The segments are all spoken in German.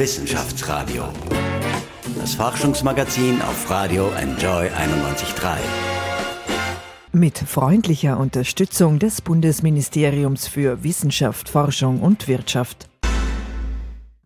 Wissenschaftsradio. Das Forschungsmagazin auf Radio Enjoy 91.3. Mit freundlicher Unterstützung des Bundesministeriums für Wissenschaft, Forschung und Wirtschaft.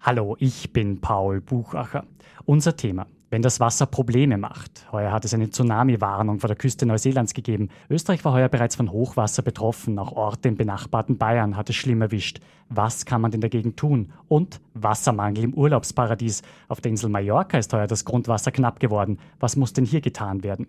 Hallo, ich bin Paul Buchacher. Unser Thema wenn das Wasser Probleme macht. Heuer hat es eine Tsunami-Warnung vor der Küste Neuseelands gegeben. Österreich war heuer bereits von Hochwasser betroffen. Auch Orte im benachbarten Bayern hat es schlimm erwischt. Was kann man denn dagegen tun? Und Wassermangel im Urlaubsparadies. Auf der Insel Mallorca ist heuer das Grundwasser knapp geworden. Was muss denn hier getan werden?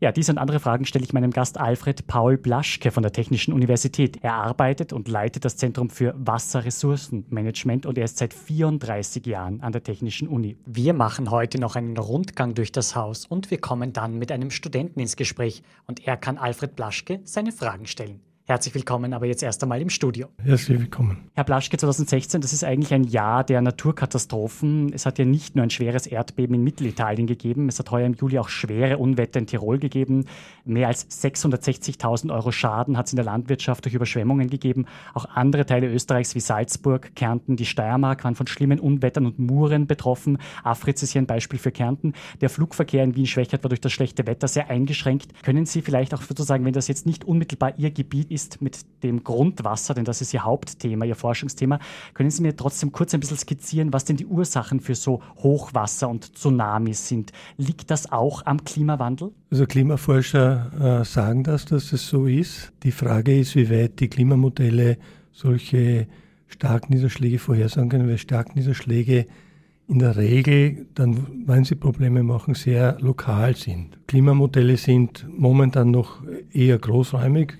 Ja, diese und andere Fragen stelle ich meinem Gast Alfred Paul Blaschke von der Technischen Universität. Er arbeitet und leitet das Zentrum für Wasserressourcenmanagement und er ist seit 34 Jahren an der Technischen Uni. Wir machen heute noch einen Rundgang durch das Haus und wir kommen dann mit einem Studenten ins Gespräch und er kann Alfred Blaschke seine Fragen stellen. Herzlich willkommen, aber jetzt erst einmal im Studio. Herzlich willkommen. Herr Blaschke, 2016, das ist eigentlich ein Jahr der Naturkatastrophen. Es hat ja nicht nur ein schweres Erdbeben in Mittelitalien gegeben, es hat heuer im Juli auch schwere Unwetter in Tirol gegeben. Mehr als 660.000 Euro Schaden hat es in der Landwirtschaft durch Überschwemmungen gegeben. Auch andere Teile Österreichs wie Salzburg, Kärnten, die Steiermark waren von schlimmen Unwettern und Muren betroffen. Afritz ist hier ein Beispiel für Kärnten. Der Flugverkehr in Wien-Schwächert war durch das schlechte Wetter sehr eingeschränkt. Können Sie vielleicht auch sozusagen, wenn das jetzt nicht unmittelbar Ihr Gebiet ist, ist mit dem Grundwasser, denn das ist Ihr Hauptthema, Ihr Forschungsthema. Können Sie mir trotzdem kurz ein bisschen skizzieren, was denn die Ursachen für so Hochwasser und Tsunamis sind? Liegt das auch am Klimawandel? Also Klimaforscher äh, sagen das, dass es so ist. Die Frage ist, wie weit die Klimamodelle solche Starkniederschläge vorhersagen können, weil Starkniederschläge in der Regel, dann, wenn sie Probleme machen, sehr lokal sind. Klimamodelle sind momentan noch eher großräumig.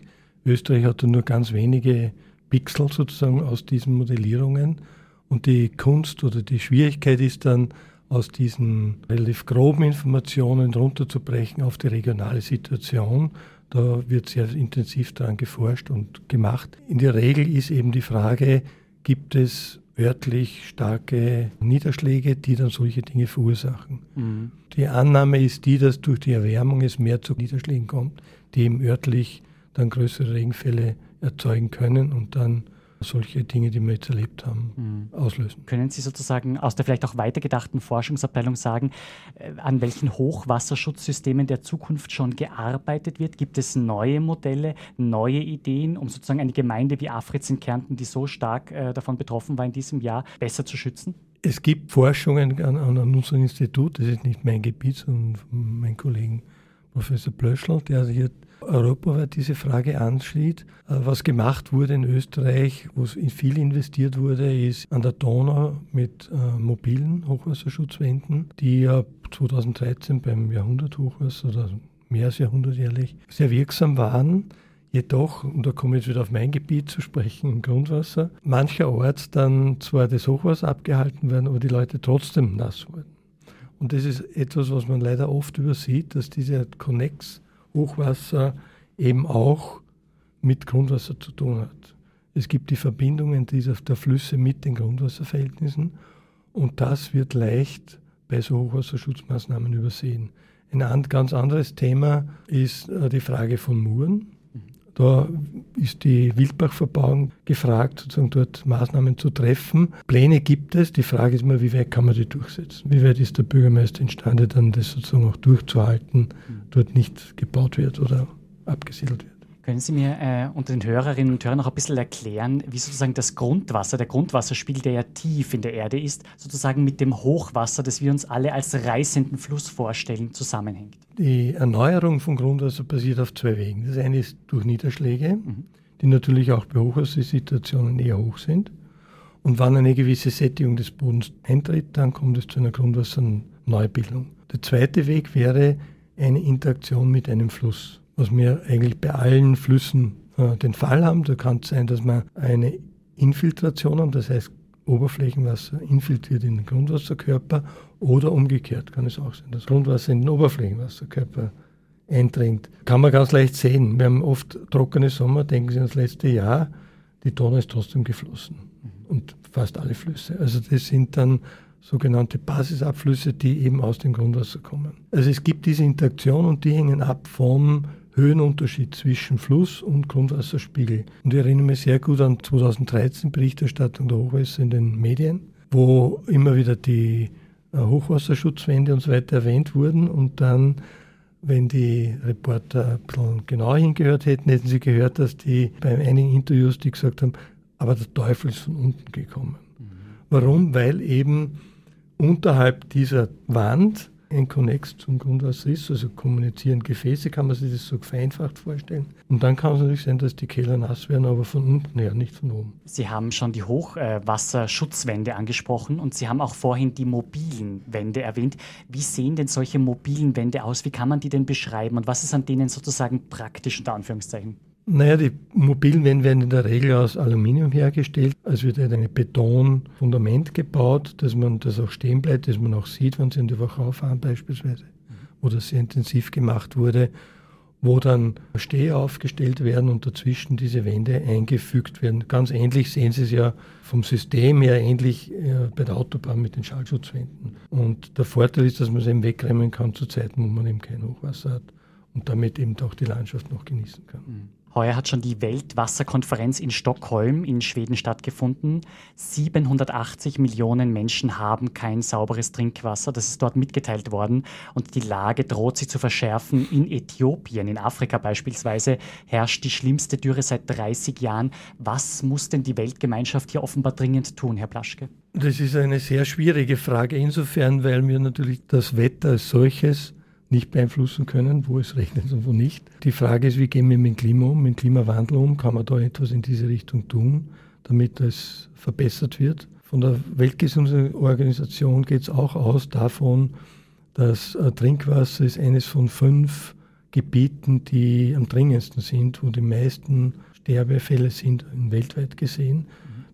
Österreich hat nur ganz wenige Pixel sozusagen aus diesen Modellierungen. Und die Kunst oder die Schwierigkeit ist dann, aus diesen relativ groben Informationen runterzubrechen auf die regionale Situation. Da wird sehr intensiv daran geforscht und gemacht. In der Regel ist eben die Frage, gibt es örtlich starke Niederschläge, die dann solche Dinge verursachen. Mhm. Die Annahme ist die, dass durch die Erwärmung es mehr zu Niederschlägen kommt, die eben örtlich dann größere Regenfälle erzeugen können und dann solche Dinge, die wir jetzt erlebt haben, mhm. auslösen. Können Sie sozusagen aus der vielleicht auch weitergedachten Forschungsabteilung sagen, äh, an welchen Hochwasserschutzsystemen der Zukunft schon gearbeitet wird? Gibt es neue Modelle, neue Ideen, um sozusagen eine Gemeinde wie Afritz in Kärnten, die so stark äh, davon betroffen war in diesem Jahr, besser zu schützen? Es gibt Forschungen an, an unserem Institut, das ist nicht mein Gebiet, sondern von meinem Kollegen Professor Blöschel, der hier europaweit diese Frage anschied. Äh, was gemacht wurde in Österreich, wo viel investiert wurde, ist an der Donau mit äh, mobilen Hochwasserschutzwänden, die ja 2013 beim Jahrhunderthochwasser oder mehr als jahrhundertjährlich sehr wirksam waren. Jedoch, und da komme ich jetzt wieder auf mein Gebiet zu sprechen, im Grundwasser, mancherorts dann zwar das Hochwasser abgehalten werden, aber die Leute trotzdem nass wurden. Und das ist etwas, was man leider oft übersieht, dass diese Connex Hochwasser eben auch mit Grundwasser zu tun hat. Es gibt die Verbindungen dieser, der Flüsse mit den Grundwasserverhältnissen und das wird leicht bei so Hochwasserschutzmaßnahmen übersehen. Ein ganz anderes Thema ist äh, die Frage von Muren. Da ist die Wildbachverbauung gefragt, sozusagen dort Maßnahmen zu treffen. Pläne gibt es. Die Frage ist mal, wie weit kann man die durchsetzen? Wie weit ist der Bürgermeister imstande, dann das sozusagen auch durchzuhalten, dort nicht gebaut wird oder abgesiedelt wird? Können Sie mir äh, unter den Hörerinnen und Hörern noch ein bisschen erklären, wie sozusagen das Grundwasser, der Grundwasserspiegel, der ja tief in der Erde ist, sozusagen mit dem Hochwasser, das wir uns alle als reißenden Fluss vorstellen, zusammenhängt? Die Erneuerung von Grundwasser basiert auf zwei Wegen. Das eine ist durch Niederschläge, mhm. die natürlich auch bei Hochwassersituationen eher hoch sind. Und wenn eine gewisse Sättigung des Bodens eintritt, dann kommt es zu einer Grundwasserneubildung. Der zweite Weg wäre eine Interaktion mit einem Fluss was wir eigentlich bei allen Flüssen äh, den Fall haben. Da kann es sein, dass wir eine Infiltration haben, das heißt Oberflächenwasser infiltriert in den Grundwasserkörper oder umgekehrt kann es auch sein, dass Grundwasser in den Oberflächenwasserkörper eindringt. Kann man ganz leicht sehen. Wir haben oft trockene Sommer, denken Sie an das letzte Jahr, die Donau ist trotzdem geflossen. Und fast alle Flüsse. Also das sind dann sogenannte Basisabflüsse, die eben aus dem Grundwasser kommen. Also es gibt diese Interaktion und die hängen ab vom Höhenunterschied zwischen Fluss und Grundwasserspiegel. Und ich erinnere mich sehr gut an 2013 Berichterstattung der Hochwässer in den Medien. wo immer wieder die äh, Hochwasserschutzwände und so weiter erwähnt wurden und dann wenn die Reporter ein bisschen genau hingehört hätten, hätten sie gehört, dass die bei einigen Interviews die gesagt haben, aber der Teufel ist von unten gekommen. Mhm. Warum? Weil eben unterhalb dieser Wand ein Konnex zum Grundwasser ist, also kommunizieren Gefäße, kann man sich das so vereinfacht vorstellen. Und dann kann es natürlich sein, dass die Keller nass werden, aber von unten her, nicht von oben. Sie haben schon die Hochwasserschutzwände angesprochen und Sie haben auch vorhin die mobilen Wände erwähnt. Wie sehen denn solche mobilen Wände aus? Wie kann man die denn beschreiben und was ist an denen sozusagen praktisch unter Anführungszeichen? Naja, die mobilen Wände werden in der Regel aus Aluminium hergestellt. Es wird halt ein Betonfundament gebaut, dass man das auch stehen bleibt, dass man auch sieht, wenn sie in die Wachau fahren beispielsweise, wo das sehr intensiv gemacht wurde, wo dann Stehe aufgestellt werden und dazwischen diese Wände eingefügt werden. Ganz ähnlich sehen Sie es ja vom System her ähnlich äh, bei der Autobahn mit den Schallschutzwänden. Und der Vorteil ist, dass man es eben wegräumen kann zu Zeiten, wo man eben kein Hochwasser hat und damit eben auch die Landschaft noch genießen kann. Heuer hat schon die Weltwasserkonferenz in Stockholm in Schweden stattgefunden. 780 Millionen Menschen haben kein sauberes Trinkwasser. Das ist dort mitgeteilt worden. Und die Lage droht sich zu verschärfen. In Äthiopien, in Afrika beispielsweise, herrscht die schlimmste Dürre seit 30 Jahren. Was muss denn die Weltgemeinschaft hier offenbar dringend tun, Herr Plaschke? Das ist eine sehr schwierige Frage insofern, weil wir natürlich das Wetter als solches nicht beeinflussen können, wo es regnet und wo nicht. Die Frage ist, wie gehen wir mit dem Klima um, mit dem Klimawandel um? Kann man da etwas in diese Richtung tun, damit es verbessert wird? Von der Weltgesundheitsorganisation geht es auch aus davon, dass äh, Trinkwasser ist eines von fünf Gebieten, die am dringendsten sind, wo die meisten Sterbefälle sind, weltweit gesehen.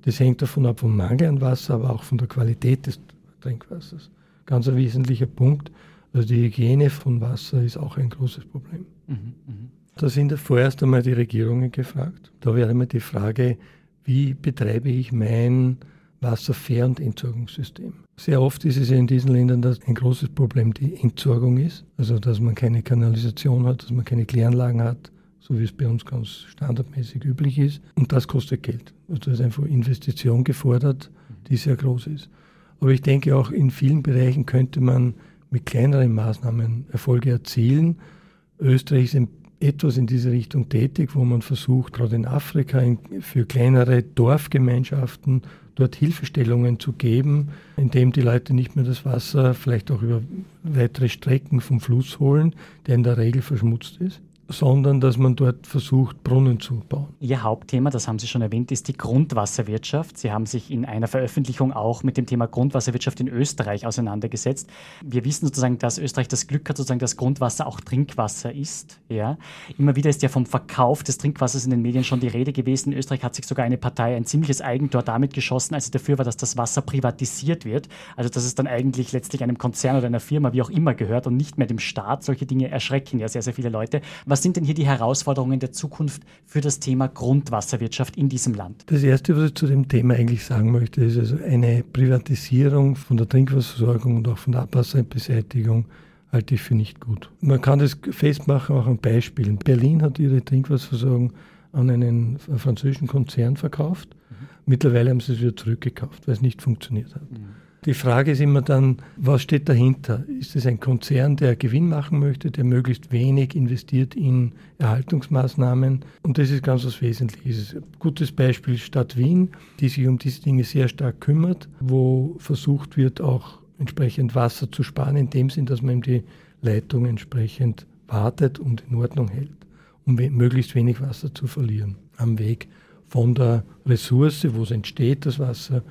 Das hängt davon ab vom Mangel an Wasser, aber auch von der Qualität des Trinkwassers. Ganz ein wesentlicher Punkt. Also die Hygiene von Wasser ist auch ein großes Problem. Mhm, mh. Da sind vorerst einmal die Regierungen gefragt. Da wäre immer die Frage, wie betreibe ich mein Wasserfair- und Entsorgungssystem. Sehr oft ist es ja in diesen Ländern dass ein großes Problem die Entsorgung ist. Also dass man keine Kanalisation hat, dass man keine Kläranlagen hat, so wie es bei uns ganz standardmäßig üblich ist. Und das kostet Geld. Also da ist einfach Investition gefordert, die sehr groß ist. Aber ich denke auch in vielen Bereichen könnte man mit kleineren Maßnahmen Erfolge erzielen. Österreich ist etwas in diese Richtung tätig, wo man versucht, gerade in Afrika für kleinere Dorfgemeinschaften dort Hilfestellungen zu geben, indem die Leute nicht mehr das Wasser vielleicht auch über weitere Strecken vom Fluss holen, der in der Regel verschmutzt ist sondern dass man dort versucht, Brunnen zu bauen. Ihr Hauptthema, das haben Sie schon erwähnt, ist die Grundwasserwirtschaft. Sie haben sich in einer Veröffentlichung auch mit dem Thema Grundwasserwirtschaft in Österreich auseinandergesetzt. Wir wissen sozusagen, dass Österreich das Glück hat, sozusagen, dass Grundwasser auch Trinkwasser ist. Ja. Immer wieder ist ja vom Verkauf des Trinkwassers in den Medien schon die Rede gewesen. In Österreich hat sich sogar eine Partei ein ziemliches Eigentor damit geschossen, als sie dafür war, dass das Wasser privatisiert wird. Also dass es dann eigentlich letztlich einem Konzern oder einer Firma, wie auch immer, gehört und nicht mehr dem Staat. Solche Dinge erschrecken ja sehr, sehr viele Leute. Was sind denn hier die Herausforderungen der Zukunft für das Thema Grundwasserwirtschaft in diesem Land? Das Erste, was ich zu dem Thema eigentlich sagen möchte, ist also eine Privatisierung von der Trinkwasserversorgung und auch von der Abwasserbeseitigung halte ich für nicht gut. Man kann das festmachen auch an Beispielen. Berlin hat ihre Trinkwasserversorgung an einen französischen Konzern verkauft. Mhm. Mittlerweile haben sie es wieder zurückgekauft, weil es nicht funktioniert hat. Mhm. Die Frage ist immer dann, was steht dahinter? Ist es ein Konzern, der Gewinn machen möchte, der möglichst wenig investiert in Erhaltungsmaßnahmen? Und das ist ganz was Wesentliches. Ein gutes Beispiel Stadt Wien, die sich um diese Dinge sehr stark kümmert, wo versucht wird, auch entsprechend Wasser zu sparen, in dem Sinn, dass man die Leitung entsprechend wartet und in Ordnung hält, um möglichst wenig Wasser zu verlieren am Weg von der Ressource, wo es entsteht, das Wasser,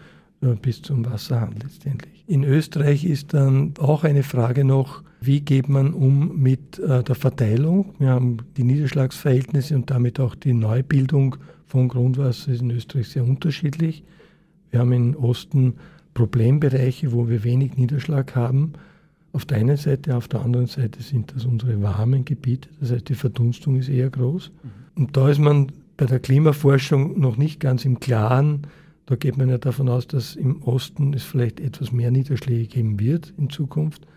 bis zum Wasserhahn letztendlich. In Österreich ist dann auch eine Frage noch, wie geht man um mit äh, der Verteilung? Wir haben die Niederschlagsverhältnisse und damit auch die Neubildung von Grundwasser ist in Österreich sehr unterschiedlich. Wir haben im Osten Problembereiche, wo wir wenig Niederschlag haben. Auf der einen Seite, auf der anderen Seite sind das unsere warmen Gebiete, das heißt die Verdunstung ist eher groß. Mhm. Und da ist man bei der Klimaforschung noch nicht ganz im Klaren, da geht man ja davon aus, dass im Osten es vielleicht etwas mehr Niederschläge geben wird in Zukunft,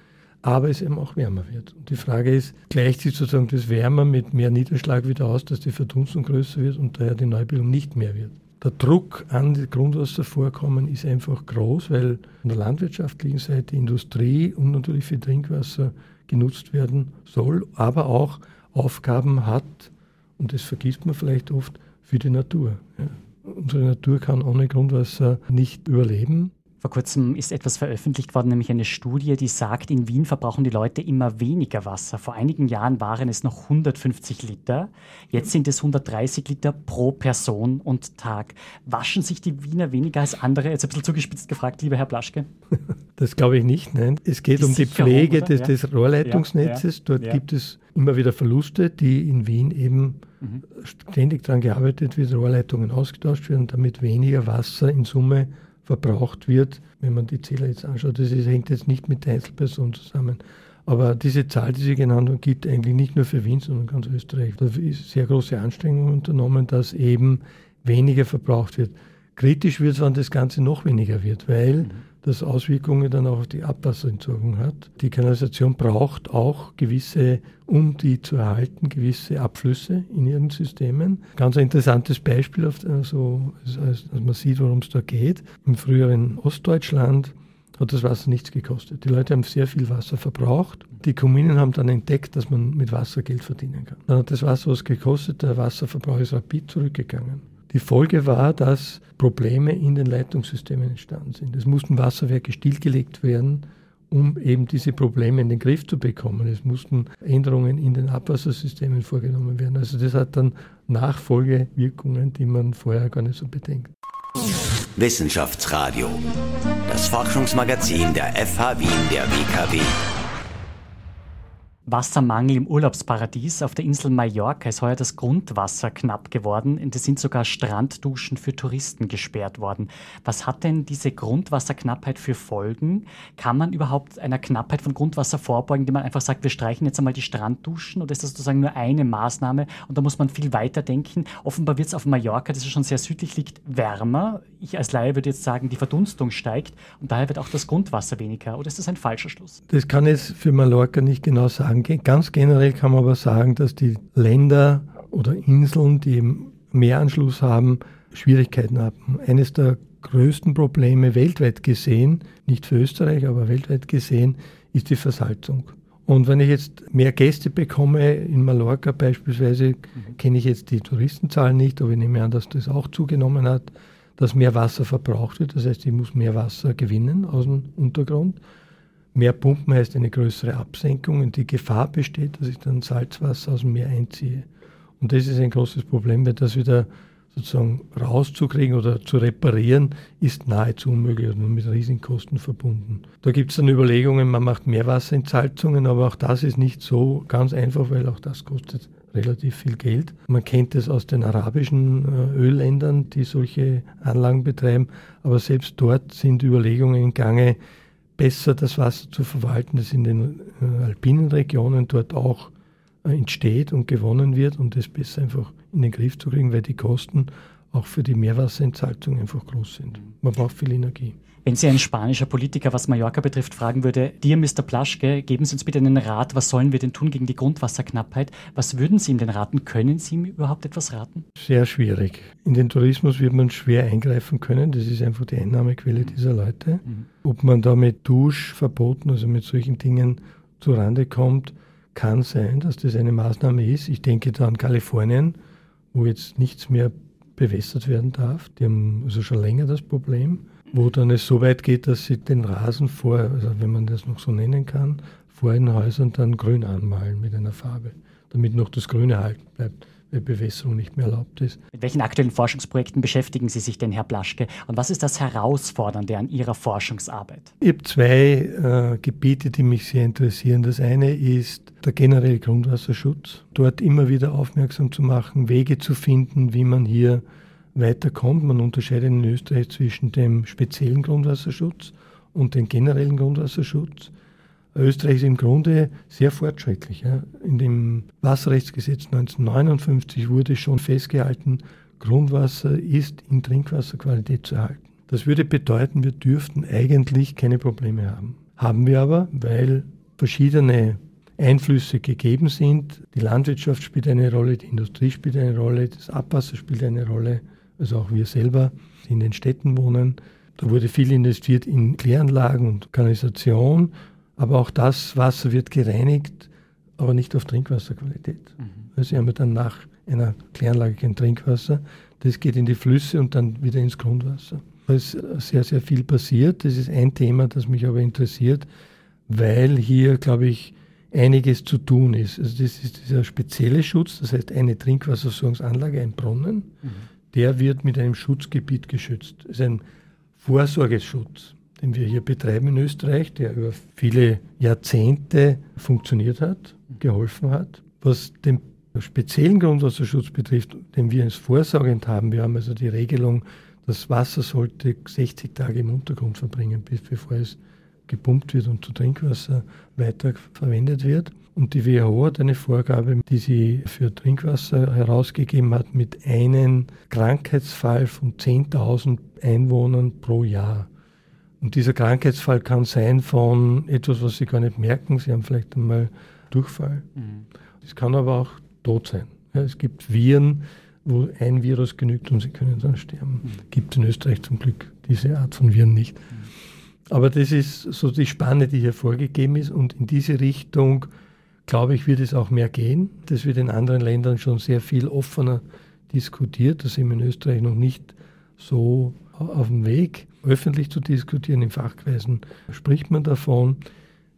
aber es eben auch wärmer wird. Und die Frage ist, gleicht sich sozusagen das Wärmer mit mehr Niederschlag wieder aus, dass die Verdunstung größer wird und daher die Neubildung nicht mehr wird? der Druck an die Grundwasservorkommen ist einfach groß, weil von der landwirtschaftlichen Seite Industrie und natürlich für Trinkwasser genutzt werden soll, aber auch Aufgaben hat, und das vergisst man vielleicht oft, für die Natur. Ja. Unsere Natur kann ohne Grundwasser nicht überleben. Vor kurzem ist etwas veröffentlicht worden, nämlich eine Studie, die sagt, in Wien verbrauchen die Leute immer weniger Wasser. Vor einigen Jahren waren es noch 150 Liter. Jetzt sind es 130 Liter pro Person und Tag. Waschen sich die Wiener weniger als andere? Jetzt ein bisschen zugespitzt gefragt, lieber Herr Plaschke. Das glaube ich nicht. Nein. Es geht die um die Pflege des, ja. des, Rohrleitungsnetzes. Ja, ja, Dort gibt es immer wieder Verluste, die in Wien eben mhm. ständig daran gearbeitet wird, Rohrleitungen ausgetauscht werden, damit weniger Wasser in Summe verbraucht wird, wenn man die Zähler jetzt anschaut. Das ist, hängt jetzt nicht mit der Einzelperson zusammen. Aber diese Zahl, die Sie genannt haben, gilt eigentlich nicht nur für Wien, sondern ganz Österreich. Da ist sehr große Anstrengungen unternommen, dass eben weniger verbraucht wird. Kritisch wird es, wenn das Ganze noch weniger wird, weil mhm das Auswirkungen dann auch auf die Abwasserentsorgung hat. Die Kanalisation braucht auch gewisse, um die zu erhalten, gewisse Abflüsse in ihren Systemen. Ganz ein interessantes Beispiel, also, dass man sieht, worum es da geht. Im früheren Ostdeutschland hat das Wasser nichts gekostet. Die Leute haben sehr viel Wasser verbraucht. Die Kommunen haben dann entdeckt, dass man mit Wasser Geld verdienen kann. Dann hat das Wasser was gekostet, der Wasserverbrauch ist rapid zurückgegangen. Die Folge war, dass Probleme in den Leitungssystemen entstanden sind. Es mussten Wasserwerke stillgelegt werden, um eben diese Probleme in den Griff zu bekommen. Es mussten Änderungen in den Abwassersystemen vorgenommen werden. Also das hat dann Nachfolgewirkungen, die man vorher gar nicht so bedenkt. Wissenschaftsradio, das Forschungsmagazin der FH Wien der WKW. Wassermangel im Urlaubsparadies. Auf der Insel Mallorca ist heuer das Grundwasser knapp geworden. Es sind sogar Strandduschen für Touristen gesperrt worden. Was hat denn diese Grundwasserknappheit für Folgen? Kann man überhaupt einer Knappheit von Grundwasser vorbeugen, indem man einfach sagt, wir streichen jetzt einmal die Strandduschen? Oder ist das sozusagen nur eine Maßnahme? Und da muss man viel weiter denken. Offenbar wird es auf Mallorca, das ja schon sehr südlich liegt, wärmer. Ich als Laie würde jetzt sagen, die Verdunstung steigt und daher wird auch das Grundwasser weniger. Oder ist das ein falscher Schluss? Das kann ich für Mallorca nicht genau sagen. Ganz generell kann man aber sagen, dass die Länder oder Inseln, die Meeranschluss haben, Schwierigkeiten haben. Eines der größten Probleme weltweit gesehen, nicht für Österreich, aber weltweit gesehen, ist die Versalzung. Und wenn ich jetzt mehr Gäste bekomme, in Mallorca beispielsweise, mhm. kenne ich jetzt die Touristenzahlen nicht, aber ich nehme an, dass das auch zugenommen hat, dass mehr Wasser verbraucht wird. Das heißt, ich muss mehr Wasser gewinnen aus dem Untergrund. Mehr Pumpen heißt eine größere Absenkung und die Gefahr besteht, dass ich dann Salzwasser aus dem Meer einziehe. Und das ist ein großes Problem, weil das wieder sozusagen rauszukriegen oder zu reparieren, ist nahezu unmöglich und mit riesigen Kosten verbunden. Da gibt es dann Überlegungen, man macht Meerwasserentsalzungen, aber auch das ist nicht so ganz einfach, weil auch das kostet relativ viel Geld. Man kennt es aus den arabischen äh, Ölländern, die solche Anlagen betreiben, aber selbst dort sind Überlegungen in Gange, besser das Wasser zu verwalten, das in den äh, alpinen Regionen dort auch äh, entsteht und gewonnen wird und das besser einfach in den Griff zu kriegen, weil die Kosten auch für die Meerwasserentsalzung einfach groß sind. Man braucht viel Energie. Wenn Sie ein spanischer Politiker, was Mallorca betrifft, fragen würde, dir Mr. Plaschke, geben Sie uns bitte einen Rat, was sollen wir denn tun gegen die Grundwasserknappheit? Was würden Sie ihm denn raten? Können Sie ihm überhaupt etwas raten? Sehr schwierig. In den Tourismus wird man schwer eingreifen können. Das ist einfach die Einnahmequelle mhm. dieser Leute. Mhm. Ob man da mit Duschverboten, also mit solchen Dingen zurande kommt, kann sein, dass das eine Maßnahme ist. Ich denke da an Kalifornien, wo jetzt nichts mehr bewässert werden darf. Die haben also schon länger das Problem wo dann es so weit geht, dass sie den Rasen vor, also wenn man das noch so nennen kann, vor den Häusern dann grün anmalen mit einer Farbe, damit noch das Grüne erhalten bleibt, weil Bewässerung nicht mehr erlaubt ist. Mit welchen aktuellen Forschungsprojekten beschäftigen Sie sich denn, Herr Plaschke? Und was ist das Herausfordernde an Ihrer Forschungsarbeit? Ich habe zwei äh, Gebiete, die mich sehr interessieren. Das eine ist der generelle Grundwasserschutz. Dort immer wieder aufmerksam zu machen, Wege zu finden, wie man hier weiterkommt. Man unterscheidet in Österreich zwischen dem speziellen Grundwasserschutz und dem generellen Grundwasserschutz. Österreich ist im Grunde sehr fortschrittlich. In dem Wasserrechtsgesetz 1959 wurde schon festgehalten, Grundwasser ist in Trinkwasserqualität zu erhalten. Das würde bedeuten, wir dürften eigentlich keine Probleme haben. Haben wir aber, weil verschiedene Einflüsse gegeben sind. Die Landwirtschaft spielt eine Rolle, die Industrie spielt eine Rolle, das Abwasser spielt eine Rolle, Also auch wir selber, die in den Städten wohnen. Da wurde viel investiert in Kläranlagen und Kanalisation, aber auch das Wasser wird gereinigt, aber nicht auf Trinkwasserqualität. Mhm. Also sie haben dann nach einer Kläranlage kein Trinkwasser. Das geht in die Flüsse und dann wieder ins Grundwasser. Da ist sehr, sehr viel passiert. Das ist ein Thema, das mich aber interessiert, weil hier, glaube ich, einiges zu tun ist. Also das ist dieser spezielle Schutz, das heißt eine Trinkwasserversorgungsanlage, ein Brunnen, mhm. Der wird mit einem Schutzgebiet geschützt. Das ist ein Vorsorgeschutz, den wir hier betreiben in Österreich, der über viele Jahrzehnte funktioniert hat, geholfen hat. Was den speziellen Grundwasserschutz betrifft, den wir als vorsorgend haben, wir haben also die Regelung, das Wasser sollte 60 Tage im Untergrund verbringen, bevor es gepumpt wird und zu Trinkwasser weiter verwendet wird. Und die WHO hat eine Vorgabe, die sie für Trinkwasser herausgegeben hat, mit einem Krankheitsfall von 10.000 Einwohnern pro Jahr. Und dieser Krankheitsfall kann sein von etwas, was Sie gar nicht merken. Sie haben vielleicht einmal Durchfall. Es mhm. kann aber auch tot sein. Ja, es gibt Viren, wo ein Virus genügt und sie können dann sterben. Mhm. Gibt in Österreich zum Glück diese Art von Viren nicht. Mhm. Aber das ist so die Spanne, die hier vorgegeben ist. Und in diese Richtung, glaube ich, wird es auch mehr gehen. Das wird in anderen Ländern schon sehr viel offener diskutiert. Da sind wir in Österreich noch nicht so auf dem Weg, öffentlich zu diskutieren. In Fachkreisen spricht man davon.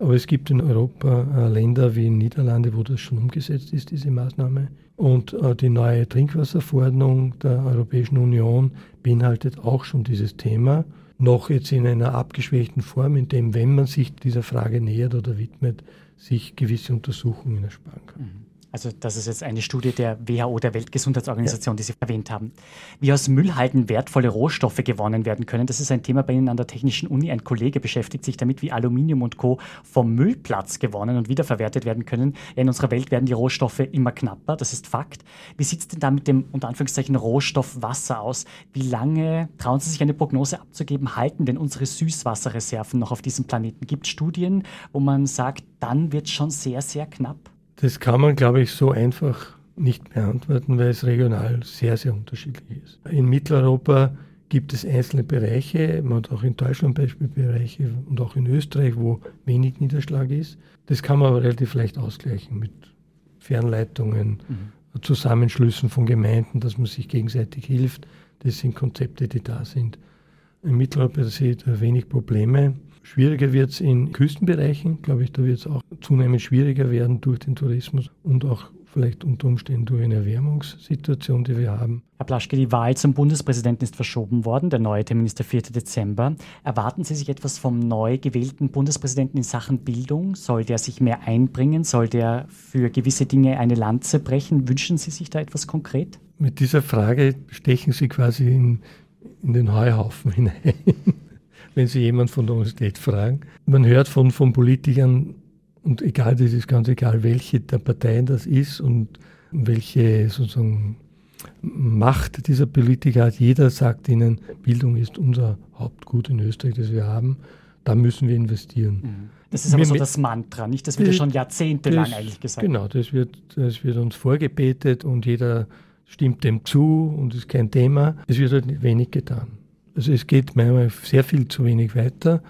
Aber es gibt in Europa äh, Länder wie in Niederlande, wo das schon umgesetzt ist, diese Maßnahme. Und äh, die neue Trinkwasserverordnung der Europäischen Union beinhaltet auch schon dieses Thema noch jetzt in einer abgeschwächten Form, in dem, wenn man sich dieser Frage nähert oder widmet, sich gewisse Untersuchungen ersparen kann. Mhm. Also das ist jetzt eine Studie der WHO, der Weltgesundheitsorganisation, ja. die Sie erwähnt haben. Wie aus Müllhalden wertvolle Rohstoffe gewonnen werden können, das ist ein Thema bei Ihnen an der Technischen Uni. Ein Kollege beschäftigt sich damit, wie Aluminium und Co. vom Müllplatz gewonnen und wiederverwertet werden können. Ja, in unserer Welt werden die Rohstoffe immer knapper, das ist Fakt. Wie sieht es denn da mit dem unter Anführungszeichen Rohstoff Wasser aus? Wie lange trauen Sie sich eine Prognose abzugeben? Halten denn unsere Süßwasserreserven noch auf diesem Planeten? Gibt es Studien, wo man sagt, dann wird es schon sehr, sehr knapp? Das kann man, glaube ich, so einfach nicht beantworten, weil es regional sehr, sehr unterschiedlich ist. In Mitteleuropa gibt es einzelne Bereiche, man hat auch in Deutschland Beispielbereiche und auch in Österreich, wo wenig Niederschlag ist. Das kann man aber relativ leicht ausgleichen mit Fernleitungen, mhm. Zusammenschlüssen von Gemeinden, dass man sich gegenseitig hilft. Das sind Konzepte, die da sind. In Mitteleuropa sieht wenig Probleme. Schwieriger wird es in Küstenbereichen, glaube ich, da wird es auch zunehmend schwieriger werden durch den Tourismus und auch vielleicht unter Umständen durch eine Erwärmungssituation, die wir haben. Herr Plaschke, die Wahl zum Bundespräsidenten ist verschoben worden. Der neue Termin ist der 4. Dezember. Erwarten Sie sich etwas vom neu gewählten Bundespräsidenten in Sachen Bildung? Soll der sich mehr einbringen? Soll der für gewisse Dinge eine Lanze brechen? Wünschen Sie sich da etwas konkret? Mit dieser Frage stechen Sie quasi in, in den Heuhaufen hinein wenn Sie jemand von der Universität fragen. Man hört von, von Politikern, und egal, das ist ganz egal, welche der Parteien das ist und welche sozusagen Macht dieser Politiker hat. Jeder sagt ihnen, Bildung ist unser Hauptgut in Österreich, das wir haben. Da müssen wir investieren. Mhm. Das ist aber so das Mantra, nicht? Das wird ja schon jahrzehntelang das, eigentlich gesagt. Genau, das wird, das wird uns vorgebetet und jeder stimmt dem zu und ist kein Thema. Es wird halt wenig getan. Also es geht manchmal sehr viel zu wenig weiter.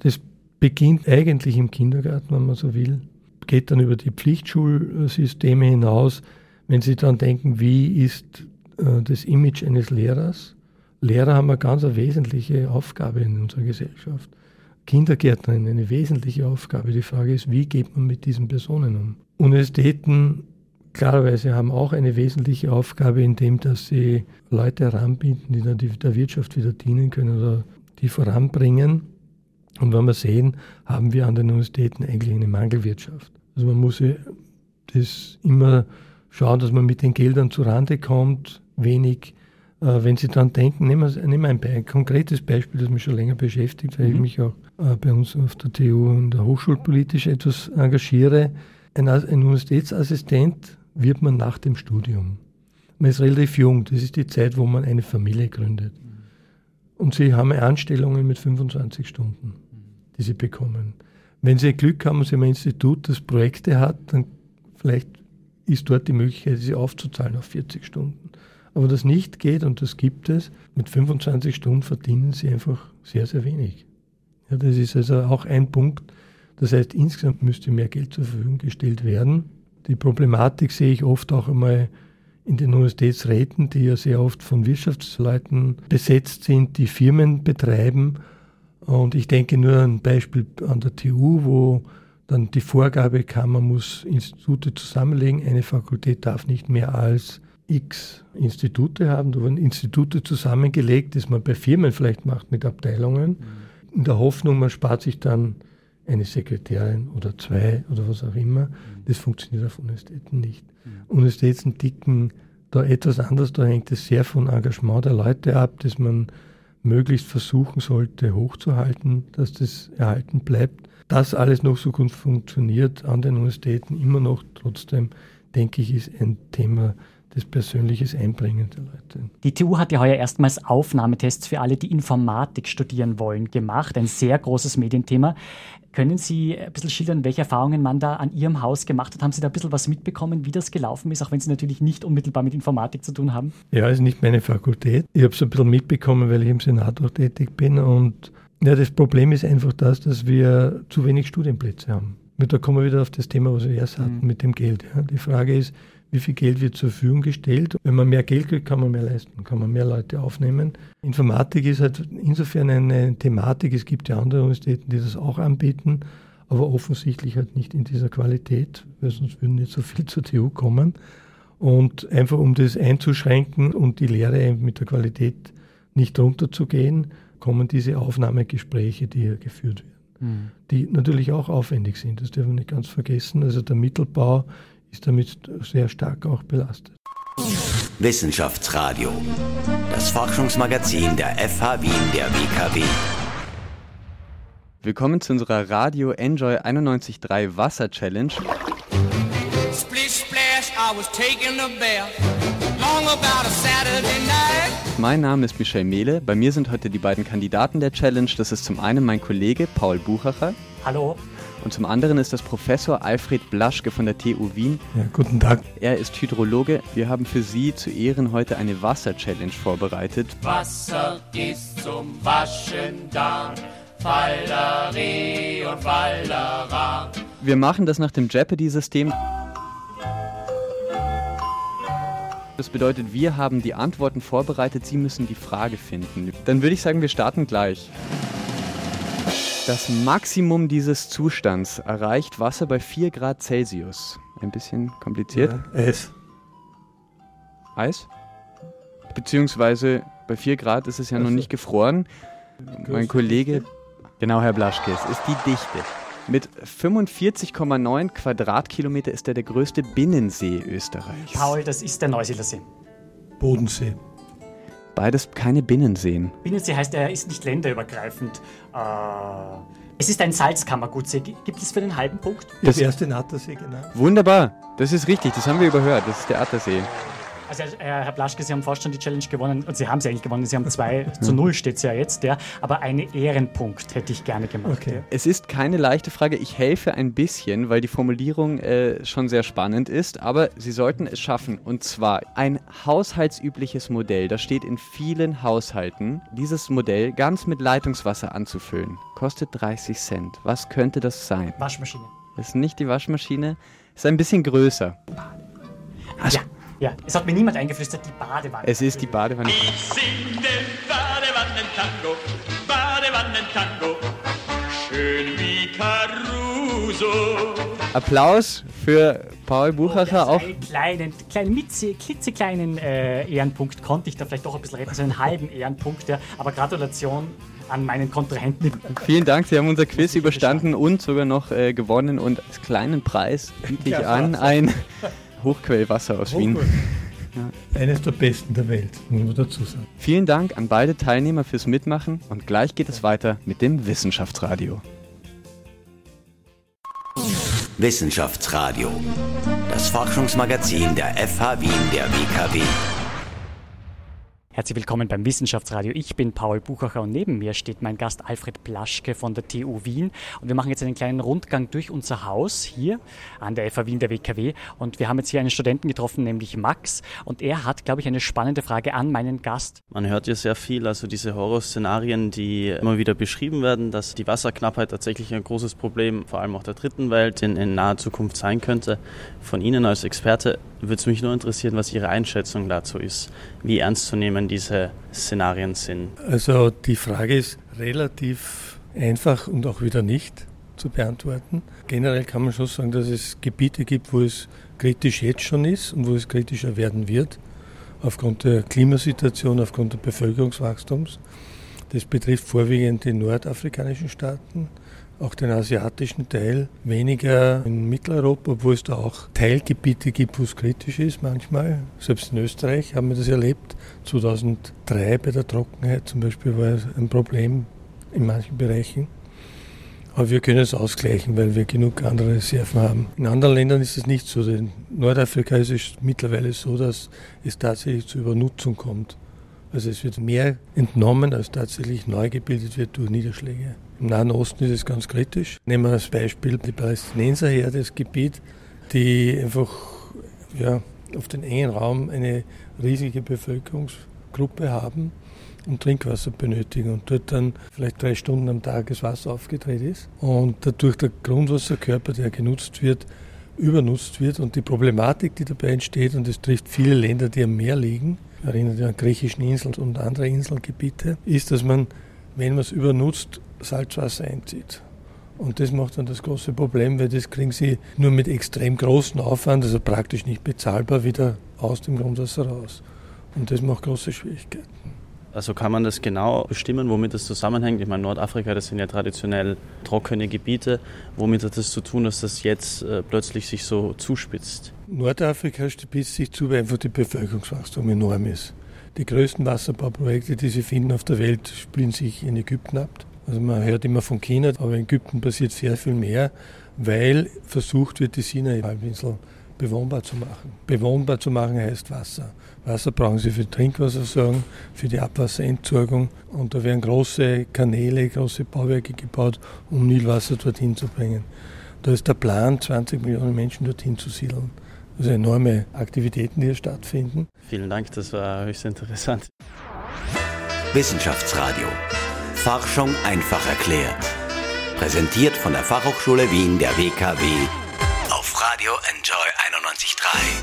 Das beginnt eigentlich im Kindergarten, wenn man so will, geht dann über die Pflichtschulsysteme hinaus. Wenn Sie dann denken, wie ist äh, das Image eines Lehrers? Lehrer haben eine ganz wesentliche Aufgabe in unserer Gesellschaft. Kindergärtnerin eine wesentliche Aufgabe. Die Frage ist, wie geht man mit diesen Personen um? Universitäten klarerweise haben auch eine wesentliche Aufgabe in dem, dass sie Leute heranbinden, die dann der Wirtschaft wieder dienen können oder die voranbringen. Und wenn wir sehen, haben wir an den Universitäten eigentlich eine Mangelwirtschaft. Also man muss das immer schauen, dass man mit den Geldern zurande kommt, wenig. Äh, wenn Sie dann denken, nehmen wir, nehmen ein, ein, konkretes Beispiel, das mich schon länger beschäftigt, weil mhm. ich mich auch äh, bei uns auf der TU und der Hochschulpolitisch etwas engagiere. Ein, ein Universitätsassistent wird man nach dem Studium. Man ist relativ jung, das ist die Zeit, wo man eine Familie gründet. Und Sie haben Anstellungen mit 25 Stunden, die Sie bekommen. Wenn Sie Glück haben, Sie haben ein Institut, das Projekte hat, dann vielleicht ist dort die Möglichkeit, sie aufzuzahlen auf 40 Stunden. Aber das nicht geht, und das gibt es, mit 25 Stunden verdienen sie einfach sehr, sehr wenig. Ja, das ist also auch ein Punkt. Das heißt, insgesamt müsste mehr Geld zur Verfügung gestellt werden. Die Problematik sehe ich oft auch einmal in den Universitätsräten, die ja sehr oft von Wirtschaftsleuten besetzt sind, die Firmen betreiben. Und ich denke nur ein Beispiel an der TU, wo dann die Vorgabe kam, man muss Institute zusammenlegen. Eine Fakultät darf nicht mehr als x Institute haben. Da wurden Institute zusammengelegt, das man bei Firmen vielleicht macht mit Abteilungen, mhm. in der Hoffnung, man spart sich dann eine Sekretärin oder zwei oder was auch immer. Mhm. Das funktioniert auf Universitäten nicht. Mhm. Universitäten dicken da etwas anders, da hängt es sehr von Engagement der Leute ab, dass man möglichst versuchen sollte, hochzuhalten, dass das erhalten bleibt. Das alles noch so gut funktioniert an den Universitäten immer noch trotzdem, denke ich, ist ein Thema, das persönliches Einbringen der Leute. Die TU hat ja heuer erstmals Aufnahmetests für alle, die Informatik studieren wollen, gemacht. Ein sehr großes Medienthema. Können Sie ein bisschen schildern, welche Erfahrungen man da an Ihrem Haus gemacht hat? Haben Sie da ein bisschen was mitbekommen, wie das gelaufen ist, auch wenn Sie natürlich nicht unmittelbar mit Informatik zu tun haben? Ja, ist nicht meine Fakultät. Ich habe es ein bisschen mitbekommen, weil ich im Senat auch tätig bin. Und ja, das Problem ist einfach das, dass wir zu wenig Studienplätze haben. Da kommen wir wieder auf das Thema, was wir erst hatten mhm. mit dem Geld. Ja. Die Frage ist, wie viel Geld wird zur Verfügung gestellt. Wenn man mehr Geld kriegt, kann man mehr leisten, kann man mehr Leute aufnehmen. Informatik ist halt insofern eine Thematik. Es gibt ja andere Universitäten, die das auch anbieten, aber offensichtlich halt nicht in dieser Qualität, weil sonst würden nicht so viel zur TU kommen. Und einfach um das einzuschränken und die Lehre mit der Qualität nicht runterzugehen, kommen diese Aufnahmegespräche, die hier geführt werden. Mhm. Die natürlich auch aufwendig sind, das dürfen wir nicht ganz vergessen. Also der Mittelbau ist damit sehr stark auch belastet. Wissenschaftsradio, das Forschungsmagazin der FH Wien der WKW. Willkommen zu unserer Radio Enjoy 91.3 Wasser Challenge. Splish, splash, I was taking a bath. Mein Name ist Michel Mehle. Bei mir sind heute die beiden Kandidaten der Challenge. Das ist zum einen mein Kollege Paul Buchacher. Hallo. Und zum anderen ist das Professor Alfred Blaschke von der TU Wien. Ja, guten Tag. Er ist Hydrologe. Wir haben für Sie zu Ehren heute eine Wasser-Challenge vorbereitet. Wasser ist zum Waschen da. Fallere und Fallera. Wir machen das nach dem Jeopardy-System. Das bedeutet, wir haben die Antworten vorbereitet, Sie müssen die Frage finden. Dann würde ich sagen, wir starten gleich. Das Maximum dieses Zustands erreicht Wasser bei 4 Grad Celsius. Ein bisschen kompliziert. Ja, Eis. Eis? Beziehungsweise bei 4 Grad ist es ja also. noch nicht gefroren. Mein Kollege, genau Herr Blaschke, es ist die Dichte. Mit 45,9 Quadratkilometer ist er der größte Binnensee Österreichs. Paul, das ist der Neusiedlersee. Bodensee. Beides keine Binnenseen. Binnensee heißt, er ist nicht länderübergreifend. Äh, es ist ein Salzkammergutsee. Gibt es für den halben Punkt? Das erste Nattersee genannt. Wunderbar, das ist richtig, das haben wir überhört. Das ist der Attersee. Also äh, Herr Blaschke, Sie haben fast schon die Challenge gewonnen und Sie haben sie eigentlich gewonnen. Sie haben 2 zu 0 steht es ja jetzt, ja. Aber einen Ehrenpunkt hätte ich gerne gemacht. Okay. Ja. Es ist keine leichte Frage. Ich helfe ein bisschen, weil die Formulierung äh, schon sehr spannend ist. Aber Sie sollten es schaffen. Und zwar ein haushaltsübliches Modell. Das steht in vielen Haushalten. Dieses Modell ganz mit Leitungswasser anzufüllen. Kostet 30 Cent. Was könnte das sein? Waschmaschine. Das ist nicht die Waschmaschine. Ist ein bisschen größer. Also, ja. Ja, es hat mir niemand eingeflüstert, die Badewanne. Es ist die Badewanne. Ich singe Badewannentango, Badewannentango, schön wie Caruso. Applaus für Paul Buchacher oh, auch. Einen kleinen, kleinen klitzekleinen äh, Ehrenpunkt konnte ich da vielleicht doch ein bisschen retten, so einen halben Ehrenpunkt, ja. aber Gratulation an meinen Kontrahenten. Vielen Dank, Sie haben unser Quiz überstanden und sogar noch äh, gewonnen und als kleinen Preis biete ich ja, an ein Hochquellwasser aus Wien. Ja. Eines der besten der Welt, muss man dazu sagen. Vielen Dank an beide Teilnehmer fürs Mitmachen und gleich geht es weiter mit dem Wissenschaftsradio. Wissenschaftsradio, das Forschungsmagazin der FH Wien der WKW. Herzlich willkommen beim Wissenschaftsradio. Ich bin Paul Buchacher und neben mir steht mein Gast Alfred Plaschke von der TU Wien. Und wir machen jetzt einen kleinen Rundgang durch unser Haus hier an der FA Wien der WKW. Und wir haben jetzt hier einen Studenten getroffen, nämlich Max. Und er hat, glaube ich, eine spannende Frage an meinen Gast. Man hört ja sehr viel, also diese Horrorszenarien, die immer wieder beschrieben werden, dass die Wasserknappheit tatsächlich ein großes Problem, vor allem auch der dritten Welt, in, in naher Zukunft sein könnte. Von Ihnen als Experte würde es mich nur interessieren, was Ihre Einschätzung dazu ist. Wie ernst zu nehmen diese Szenarien sind? Also die Frage ist relativ einfach und auch wieder nicht zu beantworten. Generell kann man schon sagen, dass es Gebiete gibt, wo es kritisch jetzt schon ist und wo es kritischer werden wird, aufgrund der Klimasituation, aufgrund des Bevölkerungswachstums. Das betrifft vorwiegend die nordafrikanischen Staaten, auch den asiatischen Teil, weniger in Mitteleuropa, obwohl es da auch Teilgebiete gibt, wo es kritisch ist manchmal. Selbst in Österreich haben wir das erlebt. 2003 bei der Trockenheit zum Beispiel war es ein Problem in manchen Bereichen. Aber wir können es ausgleichen, weil wir genug andere Reserven haben. In anderen Ländern ist es nicht so. In Nordafrika ist es mittlerweile so, dass es tatsächlich zur Übernutzung kommt. Also es wird mehr entnommen, als tatsächlich neu gebildet wird durch Niederschläge. Im Nahen Osten ist es ganz kritisch. Nehmen wir als Beispiel die Palästinenser her, das Gebiet, die einfach ja, auf den engen Raum eine riesige Bevölkerungsgruppe haben und Trinkwasser benötigen und dort dann vielleicht drei Stunden am Tag das Wasser aufgedreht ist und dadurch der Grundwasserkörper, der genutzt wird, übernutzt wird und die Problematik, die dabei entsteht, und es trifft viele Länder, die am Meer liegen, erinnert an griechischen Inseln und andere Inselgebiete, ist, dass man, wenn man es übernutzt, Salzwasser einzieht. Und das macht dann das große Problem, weil das kriegen sie nur mit extrem großem Aufwand, also praktisch nicht bezahlbar, wieder aus dem Grundwasser raus. Und das macht große Schwierigkeiten. Also kann man das genau bestimmen, womit das zusammenhängt? Ich meine, Nordafrika, das sind ja traditionell trockene Gebiete. Womit hat das zu tun, dass das jetzt äh, plötzlich sich so zuspitzt? Nordafrika spitzt sich zu, weil einfach die Bevölkerungswachstum enorm ist. Die größten Wasserbauprojekte, die Sie finden auf der Welt, spielen sich in Ägypten ab. Also man hört immer von China, aber in Ägypten passiert sehr viel mehr, weil versucht wird, die Sinai-Halbinsel bewohnbar zu machen. Bewohnbar zu machen heißt Wasser. Wasser brauchen sie für Trinkwasserversorgung, für die Abwasserentsorgung und da werden große Kanäle, große Bauwerke gebaut, um Nilwasser dorthin zu bringen. Da ist der Plan, 20 Millionen Menschen dorthin zu siedeln. Also enorme Aktivitäten, die hier stattfinden. Vielen Dank, das war höchst interessant. Wissenschaftsradio. Forschung einfach erklärt. Präsentiert von der Fachhochschule Wien der WKW auf Radio Enjoy 91.3.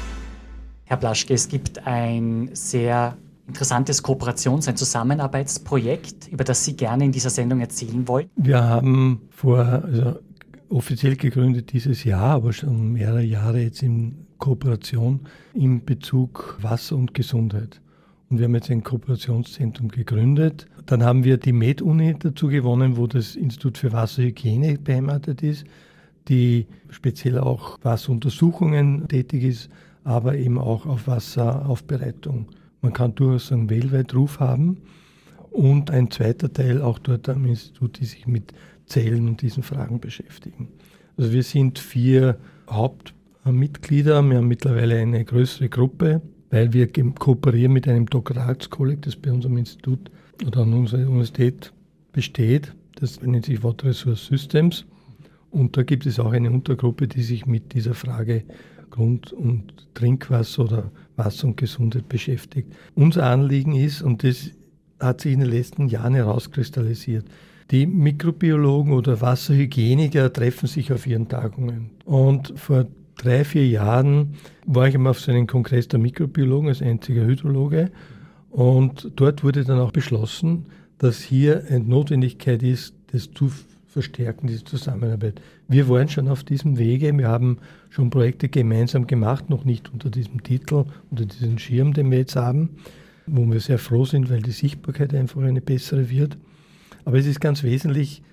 Herr Blaschke, es gibt ein sehr interessantes Kooperations-, ein Zusammenarbeitsprojekt, über das Sie gerne in dieser Sendung erzählen wollen. Wir haben vor, also offiziell gegründet dieses Jahr, aber schon mehrere Jahre jetzt in Kooperation im Bezug Wasser und Gesundheit. Und wir haben jetzt ein Kooperationszentrum gegründet. Dann haben wir die Med-Uni dazu gewonnen, wo das Institut für Wasserhygiene beheimatet ist, die speziell auch Wasseruntersuchungen tätig ist, aber eben auch auf Wasseraufbereitung. Man kann durchaus einen weltweit Ruf haben. Und ein zweiter Teil auch dort am Institut, die sich mit Zellen und diesen Fragen beschäftigen. Also wir sind vier Hauptmitglieder. Wir haben mittlerweile eine größere Gruppe weil wir kooperieren mit einem Doktoratskolleg, das bei unserem Institut oder an unserer Universität besteht. Das nennt sich Water Resource Systems. Und da gibt es auch eine Untergruppe, die sich mit dieser Frage Grund- und Trinkwasser oder Wasser und Gesundheit beschäftigt. Unser Anliegen ist, und das hat sich in den letzten Jahren herauskristallisiert, die Mikrobiologen oder Wasserhygieniker treffen sich auf ihren Tagungen. Und vor drei, vier Jahren war ich einmal auf so einem Kongress der Mikrobiologen als einziger Hydrologe. Und dort wurde dann auch beschlossen, dass hier eine Notwendigkeit ist, das zu verstärken, diese Zusammenarbeit. Wir waren schon auf diesem Wege. Wir haben schon Projekte gemeinsam gemacht, noch nicht unter diesem Titel, unter diesem Schirm, den wir jetzt haben, wo wir sehr froh sind, weil die Sichtbarkeit einfach eine bessere wird. Aber es ist ganz wesentlich,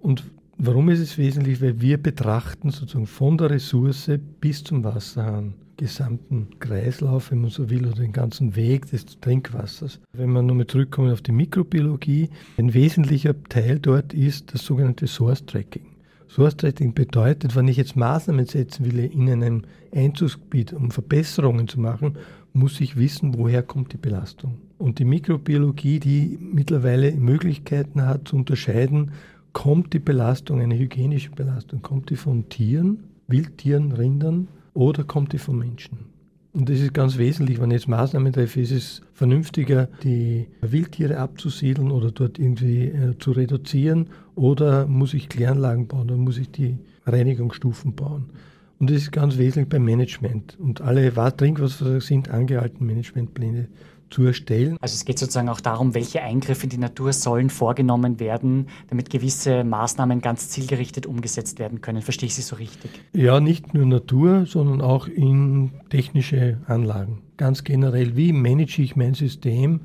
und Warum ist es wesentlich? Weil wir betrachten sozusagen von der Ressource bis zum Wasserhahn gesamten Kreislauf, wenn man so will, oder den ganzen Weg des Trinkwassers. Wenn man nochmal zurückkommen auf die Mikrobiologie, ein wesentlicher Teil dort ist das sogenannte Source Tracking. Source Tracking bedeutet, wenn ich jetzt Maßnahmen setzen will in einem Einzugsgebiet, um Verbesserungen zu machen, muss ich wissen, woher kommt die Belastung. Und die Mikrobiologie, die mittlerweile Möglichkeiten hat zu unterscheiden, kommt die Belastung, eine hygienische Belastung, kommt die von Tieren, Wildtieren, Rindern oder kommt die von Menschen? Und das ist ganz wesentlich, wenn ich jetzt Maßnahmen treffe, ist es vernünftiger, die Wildtiere abzusiedeln oder dort irgendwie äh, zu reduzieren oder muss ich Kläranlagen bauen oder muss ich die Reinigungsstufen bauen. Und das ist ganz wesentlich beim Management. Und alle Trinkwasser sind angehalten, Managementpläne zu erstellen. Also es geht sozusagen auch darum, welche Eingriffe in die Natur sollen vorgenommen werden, damit gewisse Maßnahmen ganz zielgerichtet umgesetzt werden können. Verstehe ich Sie so richtig? Ja, nicht nur Natur, sondern auch in technische Anlagen. Ganz generell, wie manage ich mein System,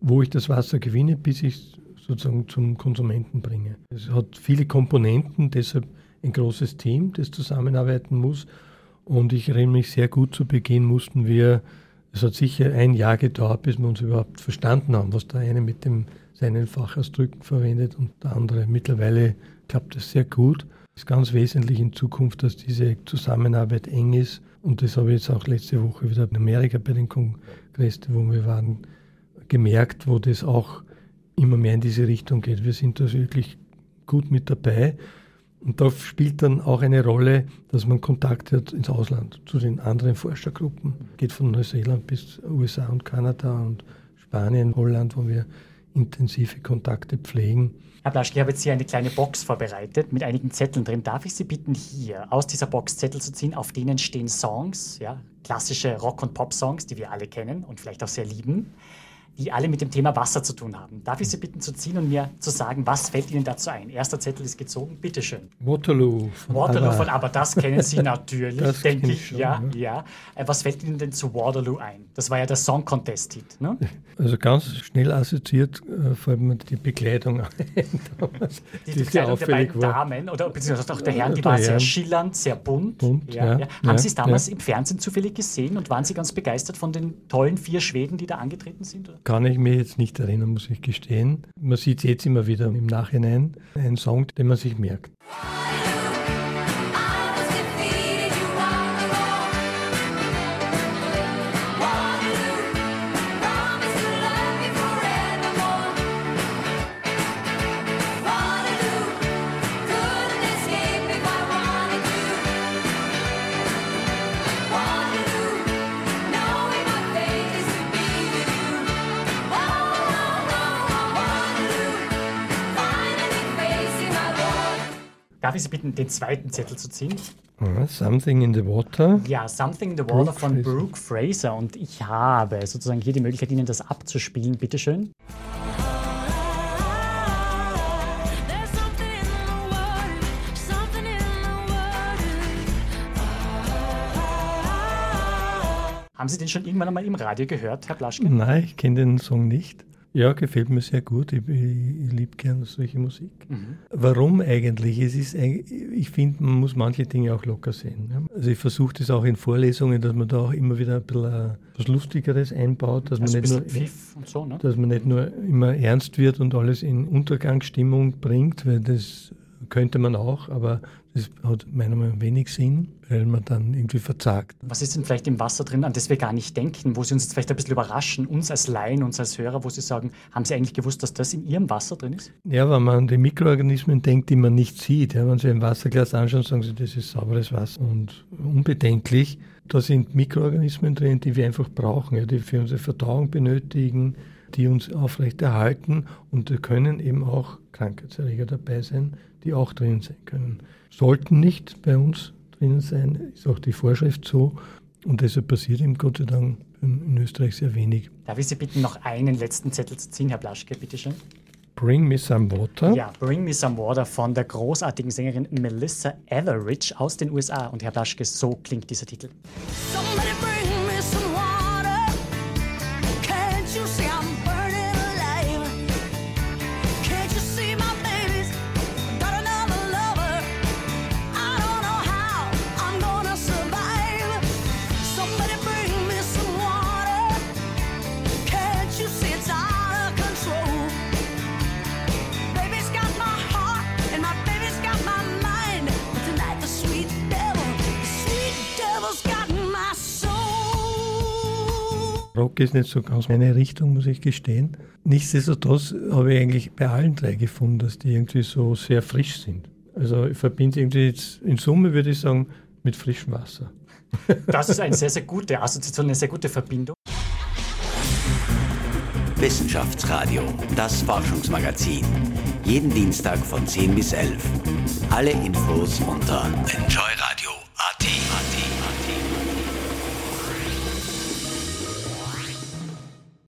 wo ich das Wasser gewinne, bis ich es sozusagen zum Konsumenten bringe. Es hat viele Komponenten, deshalb ein großes Team, das zusammenarbeiten muss. Und ich erinnere mich sehr gut, zu Beginn mussten wir es hat sicher ein Jahr gedauert, bis wir uns überhaupt verstanden haben, was der eine mit dem seinen Fachausdrücken verwendet und der andere. Mittlerweile klappt es sehr gut. Es ist ganz wesentlich in Zukunft, dass diese Zusammenarbeit eng ist. Und das habe ich jetzt auch letzte Woche wieder in Amerika bei den Kongressen, wo wir waren, gemerkt, wo das auch immer mehr in diese Richtung geht. Wir sind da wirklich gut mit dabei. Und da spielt dann auch eine Rolle, dass man Kontakt hat ins Ausland zu den anderen Forschergruppen. Geht von Neuseeland bis USA und Kanada und Spanien, Holland, wo wir intensive Kontakte pflegen. Herr Blaschke, ich habe jetzt hier eine kleine Box vorbereitet mit einigen Zetteln drin. Darf ich Sie bitten, hier aus dieser Box Zettel zu ziehen, auf denen stehen Songs, ja, klassische Rock- und Pop-Songs, die wir alle kennen und vielleicht auch sehr lieben die alle mit dem Thema Wasser zu tun haben. Darf ich Sie bitten zu ziehen und mir zu sagen, was fällt Ihnen dazu ein? Erster Zettel ist gezogen, bitteschön. Waterloo. Von Waterloo von, aber das kennen Sie natürlich, denke ich. Schon, ja, ja, ja. Äh, was fällt Ihnen denn zu Waterloo ein? Das war ja der Song Contest-Hit. Ne? Also ganz schnell assoziiert äh, fällt mir die Bekleidung ein. die, die Bekleidung der beiden war. Damen oder beziehungsweise auch der Herren, die der war Herrn. sehr schillernd, sehr bunt. bunt ja, ja. Haben Sie es damals im Fernsehen zufällig gesehen und waren Sie ganz begeistert von den tollen vier Schweden, die da angetreten sind? Oder? Kann ich mir jetzt nicht erinnern, muss ich gestehen. Man sieht es jetzt immer wieder im Nachhinein. Ein Song, den man sich merkt. Darf ich Sie bitten, den zweiten Zettel zu ziehen? Something in the Water. Ja, Something in the Water Brooke von Brooke Fraser. Und ich habe sozusagen hier die Möglichkeit, Ihnen das abzuspielen. Bitte schön. Haben Sie den schon irgendwann einmal im Radio gehört, Herr Blaschke? Nein, ich kenne den Song nicht. Ja, gefällt mir sehr gut. Ich, ich, ich liebe gerne solche Musik. Mhm. Warum eigentlich? Es ist, ich finde, man muss manche Dinge auch locker sehen. Also ich versuche das auch in Vorlesungen, dass man da auch immer wieder ein bisschen was Lustigeres einbaut, dass, also man, nicht nur, so, ne? dass man nicht nur immer ernst wird und alles in Untergangsstimmung bringt, weil das könnte man auch, aber das hat meiner Meinung nach wenig Sinn, weil man dann irgendwie verzagt. Was ist denn vielleicht im Wasser drin, an das wir gar nicht denken, wo Sie uns jetzt vielleicht ein bisschen überraschen, uns als Laien, uns als Hörer, wo Sie sagen, haben Sie eigentlich gewusst, dass das in Ihrem Wasser drin ist? Ja, wenn man an die Mikroorganismen denkt, die man nicht sieht. Ja, wenn Sie ein Wasserglas anschauen, sagen Sie, das ist sauberes Wasser und unbedenklich. Da sind Mikroorganismen drin, die wir einfach brauchen, ja, die für unsere Verdauung benötigen, die uns aufrechterhalten und da können eben auch Krankheitserreger dabei sein, die auch drin sein können sollten nicht bei uns drinnen sein, ist auch die Vorschrift so. Und deshalb passiert ihm Gott sei Dank in Österreich sehr wenig. Darf ich Sie bitten, noch einen letzten Zettel zu ziehen, Herr Blaschke, bitteschön? Bring Me Some Water. Ja, Bring Me Some Water von der großartigen Sängerin Melissa Etheridge aus den USA. Und Herr Blaschke, so klingt dieser Titel. Somebody Rock ist nicht so ganz meine Richtung, muss ich gestehen. Nichtsdestotrotz habe ich eigentlich bei allen drei gefunden, dass die irgendwie so sehr frisch sind. Also ich verbinde irgendwie jetzt in Summe, würde ich sagen, mit frischem Wasser. Das ist eine sehr, sehr gute Assoziation, eine sehr gute Verbindung. Wissenschaftsradio, das Forschungsmagazin. Jeden Dienstag von 10 bis 11. Alle Infos unter enjoyradio.at.